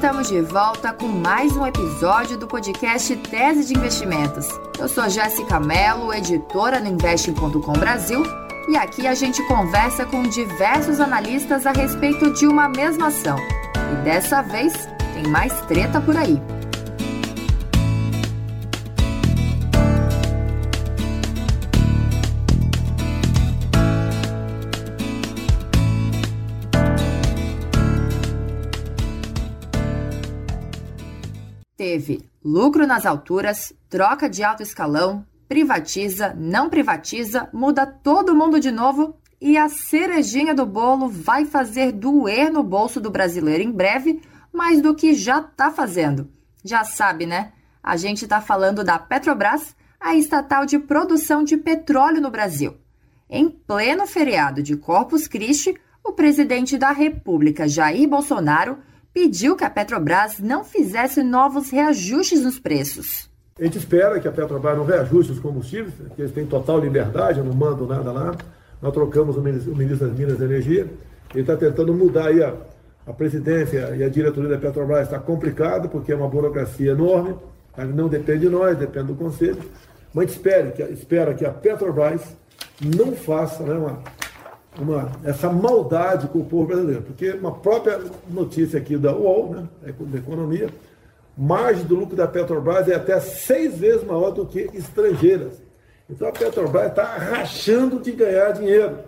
Estamos de volta com mais um episódio do podcast Tese de Investimentos. Eu sou Jéssica Mello, editora no Investing.com Brasil, e aqui a gente conversa com diversos analistas a respeito de uma mesma ação. E dessa vez tem mais treta por aí. Teve lucro nas alturas, troca de alto escalão, privatiza, não privatiza, muda todo mundo de novo e a cerejinha do bolo vai fazer doer no bolso do brasileiro em breve, mais do que já está fazendo. Já sabe, né? A gente está falando da Petrobras, a estatal de produção de petróleo no Brasil. Em pleno feriado de Corpus Christi, o presidente da República, Jair Bolsonaro, pediu que a Petrobras não fizesse novos reajustes nos preços. A gente espera que a Petrobras não reajuste os combustíveis, que eles têm total liberdade, eu não mando nada lá. Nós trocamos o ministro das Minas e Energia, ele está tentando mudar aí a, a presidência e a diretoria da Petrobras. Está complicado, porque é uma burocracia enorme, não depende de nós, depende do Conselho. Mas espera que, espera que a Petrobras não faça né, uma, uma, essa maldade com o povo brasileiro. Porque uma própria notícia aqui da UOL, né, da economia, margem do lucro da Petrobras é até seis vezes maior do que estrangeiras. Então a Petrobras está rachando de ganhar dinheiro.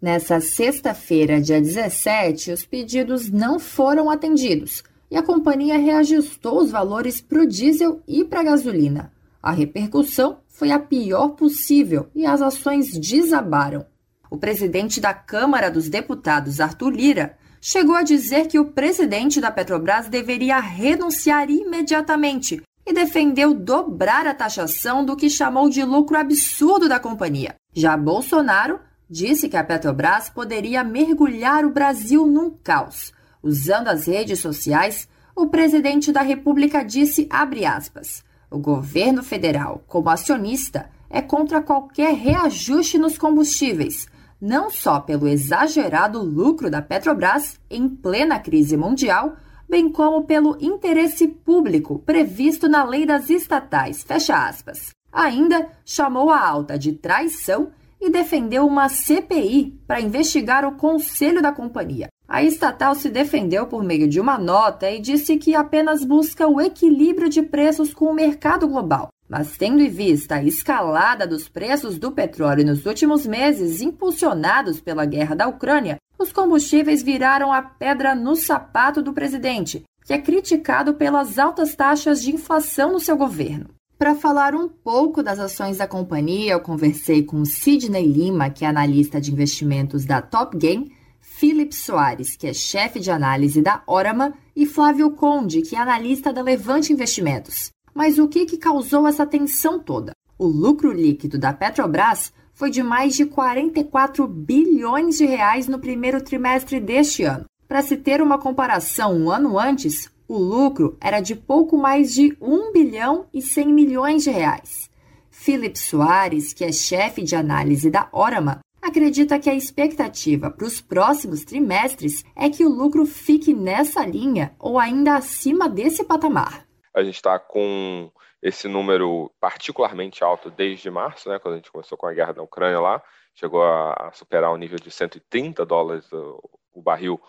Nessa sexta-feira, dia 17, os pedidos não foram atendidos e a companhia reajustou os valores para o diesel e para a gasolina. A repercussão foi a pior possível e as ações desabaram. O presidente da Câmara dos Deputados, Arthur Lira, chegou a dizer que o presidente da Petrobras deveria renunciar imediatamente e defendeu dobrar a taxação do que chamou de lucro absurdo da companhia. Já Bolsonaro disse que a Petrobras poderia mergulhar o Brasil num caos. Usando as redes sociais, o presidente da República disse, aspas, o governo federal, como acionista, é contra qualquer reajuste nos combustíveis, não só pelo exagerado lucro da Petrobras em plena crise mundial, bem como pelo interesse público previsto na lei das estatais. Fecha aspas. Ainda chamou a alta de traição e defendeu uma CPI para investigar o conselho da companhia. A estatal se defendeu por meio de uma nota e disse que apenas busca o equilíbrio de preços com o mercado global. Mas, tendo em vista a escalada dos preços do petróleo nos últimos meses, impulsionados pela guerra da Ucrânia, os combustíveis viraram a pedra no sapato do presidente, que é criticado pelas altas taxas de inflação no seu governo. Para falar um pouco das ações da companhia, eu conversei com Sidney Lima, que é analista de investimentos da Top Game, Philip Soares, que é chefe de análise da Orama, e Flávio Conde, que é analista da Levante Investimentos. Mas o que, que causou essa tensão toda? O lucro líquido da Petrobras foi de mais de 44 bilhões de reais no primeiro trimestre deste ano. Para se ter uma comparação, um ano antes, o lucro era de pouco mais de 1 bilhão e 100 milhões de reais. Philip Soares, que é chefe de análise da Orama, acredita que a expectativa para os próximos trimestres é que o lucro fique nessa linha ou ainda acima desse patamar. A gente está com esse número particularmente alto desde março, né, quando a gente começou com a guerra da Ucrânia lá, chegou a, superar o nível de 130 dólares o, barril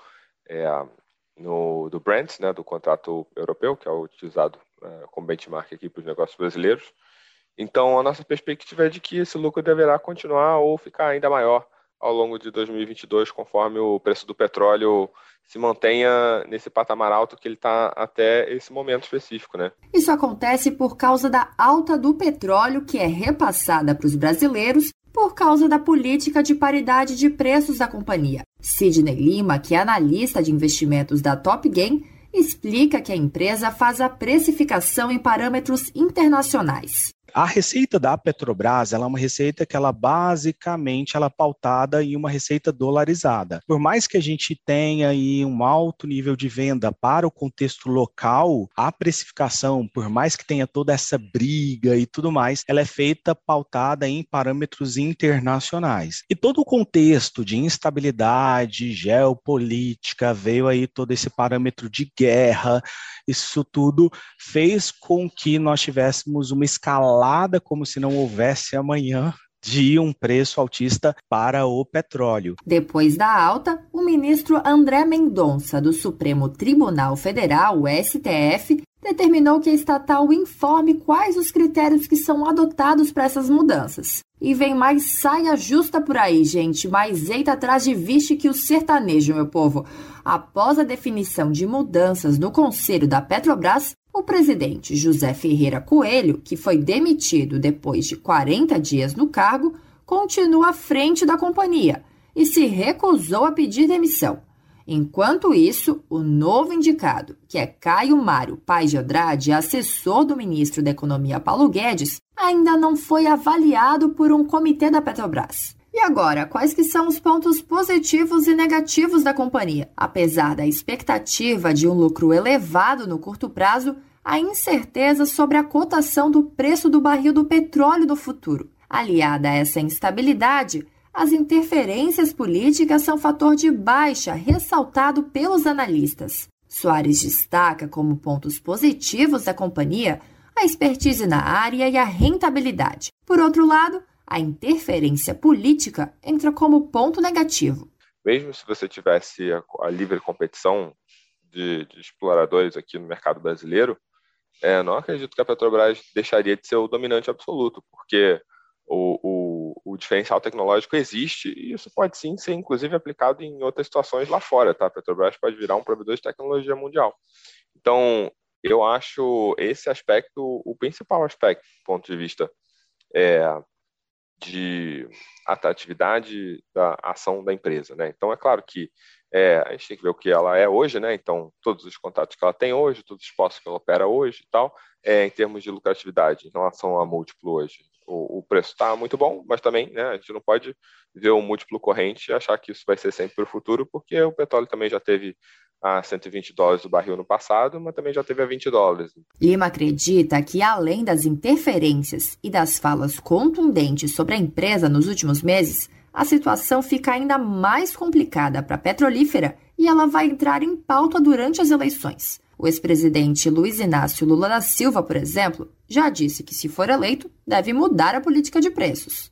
é, no, do Brent, né, do contrato europeu, que é utilizado é, como benchmark aqui para os negócios brasileiros. Então, a nossa perspectiva é de que esse lucro deverá continuar ou ficar ainda maior ao longo de 2022, conforme o preço do petróleo se mantenha nesse patamar alto que ele está até esse momento específico, né? Isso acontece por causa da alta do petróleo que é repassada para os brasileiros por causa da política de paridade de preços da companhia. Sidney Lima, que é analista de investimentos da Top Game, explica que a empresa faz a precificação em parâmetros internacionais. A receita da Petrobras, ela é uma receita que ela basicamente ela é pautada em uma receita dolarizada. Por mais que a gente tenha aí um alto nível de venda para o contexto local, a precificação, por mais que tenha toda essa briga e tudo mais, ela é feita pautada em parâmetros internacionais. E todo o contexto de instabilidade geopolítica veio aí todo esse parâmetro de guerra, isso tudo fez com que nós tivéssemos uma escalada como se não houvesse amanhã de um preço altista para o petróleo. Depois da alta, o ministro André Mendonça, do Supremo Tribunal Federal, o STF, determinou que a estatal informe quais os critérios que são adotados para essas mudanças. E vem mais saia justa por aí, gente, mais eita atrás de vixe que o sertanejo, meu povo. Após a definição de mudanças no conselho da Petrobras, o presidente José Ferreira Coelho, que foi demitido depois de 40 dias no cargo, continua à frente da companhia e se recusou a pedir demissão. Enquanto isso, o novo indicado, que é Caio Mário Paz de Andrade, assessor do ministro da Economia Paulo Guedes, ainda não foi avaliado por um comitê da Petrobras. E agora, quais que são os pontos positivos e negativos da companhia? Apesar da expectativa de um lucro elevado no curto prazo, a incerteza sobre a cotação do preço do barril do petróleo no futuro. Aliada a essa instabilidade, as interferências políticas são fator de baixa ressaltado pelos analistas. Soares destaca como pontos positivos da companhia a expertise na área e a rentabilidade. Por outro lado, a interferência política entra como ponto negativo. Mesmo se você tivesse a, a livre competição de, de, exploradores aqui no mercado brasileiro, é, não acredito que a Petrobras deixaria de ser o dominante absoluto, porque o, o, o, diferencial tecnológico existe e isso pode sim ser, inclusive, aplicado em outras situações lá fora. Tá? A Petrobras pode virar um provedor de tecnologia mundial. Então, eu acho esse aspecto o principal aspecto, do ponto de vista é, de atratividade da ação da empresa. Né? Então, é claro que é, a gente tem que ver o que ela é hoje, né? Então, todos os contatos que ela tem hoje, todos os postos que ela opera hoje e tal, é, em termos de lucratividade em relação a múltiplo hoje. O, o preço está muito bom, mas também né, a gente não pode ver o múltiplo corrente e achar que isso vai ser sempre para o futuro, porque o petróleo também já teve a 120 dólares do barril no passado, mas também já teve a 20 dólares. Lima acredita que, além das interferências e das falas contundentes sobre a empresa nos últimos meses, a situação fica ainda mais complicada para a petrolífera e ela vai entrar em pauta durante as eleições. O ex-presidente Luiz Inácio Lula da Silva, por exemplo, já disse que, se for eleito, deve mudar a política de preços.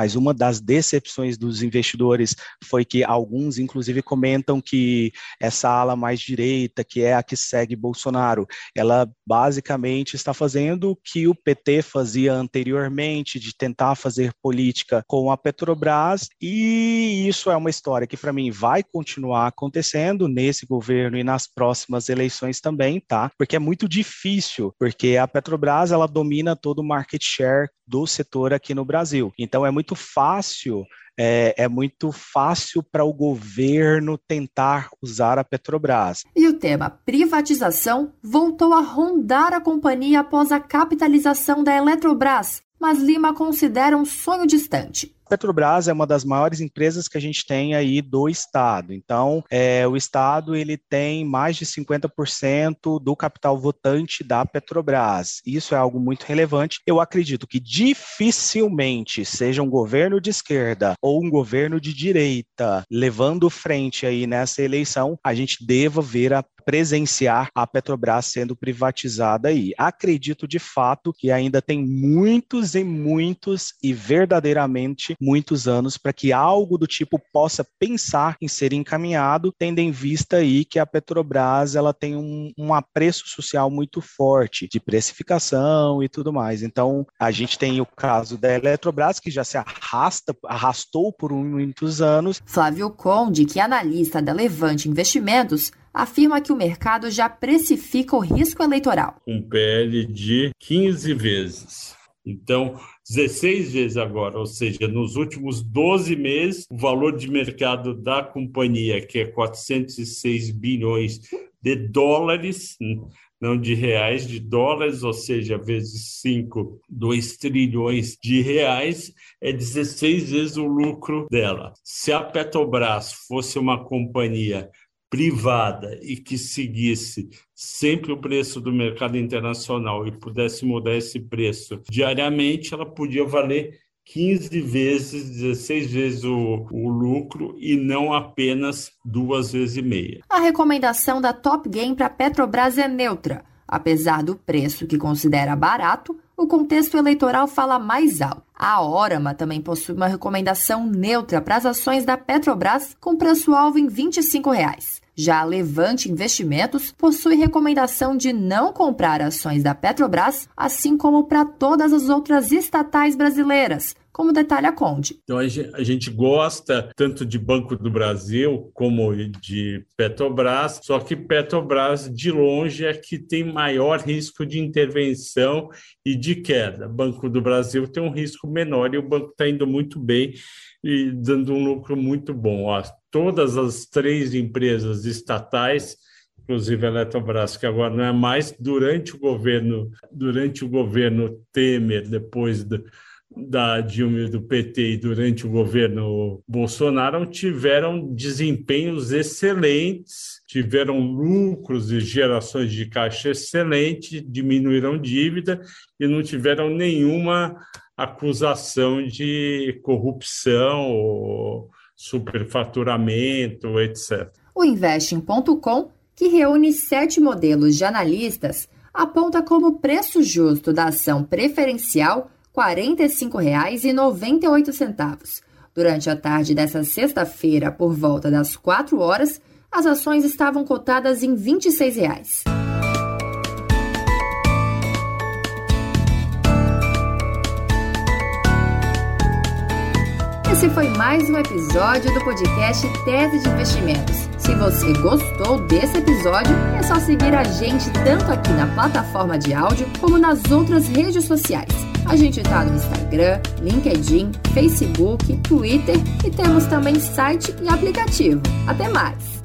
Mas uma das decepções dos investidores foi que alguns, inclusive, comentam que essa ala mais direita, que é a que segue Bolsonaro, ela basicamente está fazendo o que o PT fazia anteriormente, de tentar fazer política com a Petrobras, e isso é uma história que, para mim, vai continuar acontecendo nesse governo e nas próximas eleições também, tá? Porque é muito difícil, porque a Petrobras ela domina todo o market share do setor aqui no Brasil. Então é muito fácil é, é, muito fácil para o governo tentar usar a Petrobras. E o tema privatização voltou a rondar a companhia após a capitalização da Eletrobras, mas Lima considera um sonho distante. Petrobras é uma das maiores empresas que a gente tem aí do estado. Então, é, o estado ele tem mais de 50% do capital votante da Petrobras. Isso é algo muito relevante. Eu acredito que dificilmente seja um governo de esquerda ou um governo de direita levando frente aí nessa eleição, a gente deva ver a presenciar a Petrobras sendo privatizada aí. Acredito de fato que ainda tem muitos e muitos e verdadeiramente muitos anos para que algo do tipo possa pensar em ser encaminhado, tendo em vista aí que a Petrobras ela tem um, um apreço social muito forte de precificação e tudo mais. Então, a gente tem o caso da Eletrobras, que já se arrasta, arrastou por muitos anos. Flávio Conde, que é analista da Levante Investimentos, afirma que o mercado já precifica o risco eleitoral. Um PL de 15 vezes. Então, 16 vezes agora, ou seja, nos últimos 12 meses, o valor de mercado da companhia, que é 406 bilhões de dólares, não de reais, de dólares, ou seja, vezes 5, 2 trilhões de reais, é 16 vezes o lucro dela. Se a Petrobras fosse uma companhia privada e que seguisse sempre o preço do mercado internacional e pudesse mudar esse preço diariamente, ela podia valer 15 vezes, 16 vezes o, o, lucro e não apenas duas vezes e meia. A recomendação da Top Game para Petrobras é neutra. Apesar do preço que considera barato, o contexto eleitoral fala mais alto. A Orama também possui uma recomendação neutra para as ações da Petrobras com preço-alvo em 25 reais. Já a Levante Investimentos possui recomendação de não comprar ações da Petrobras, assim como para todas as outras estatais brasileiras, como detalha Conde. Então a gente gosta tanto de Banco do Brasil como de Petrobras, só que Petrobras de longe é que tem maior risco de intervenção e de queda. Banco do Brasil tem um risco menor e o banco está indo muito bem e dando um lucro muito bom. Ó, todas as três empresas estatais inclusive a Eletrobras, que agora não é mais, durante o governo, durante o governo Temer, depois do, da Dilma e do PT durante o governo Bolsonaro tiveram desempenhos excelentes, tiveram lucros e gerações de caixa excelentes, diminuíram dívida e não tiveram nenhuma acusação de corrupção ou superfaturamento, etc. O Investing.com, que reúne sete modelos de analistas, aponta como preço justo da ação preferencial R$ 45,98. Durante a tarde dessa sexta-feira, por volta das 4 horas, as ações estavam cotadas em 26 reais. Esse foi mais um episódio do podcast Tese de Investimentos. Se você gostou desse episódio, é só seguir a gente tanto aqui na plataforma de áudio como nas outras redes sociais. A gente está no Instagram, LinkedIn, Facebook, Twitter e temos também site e aplicativo. Até mais!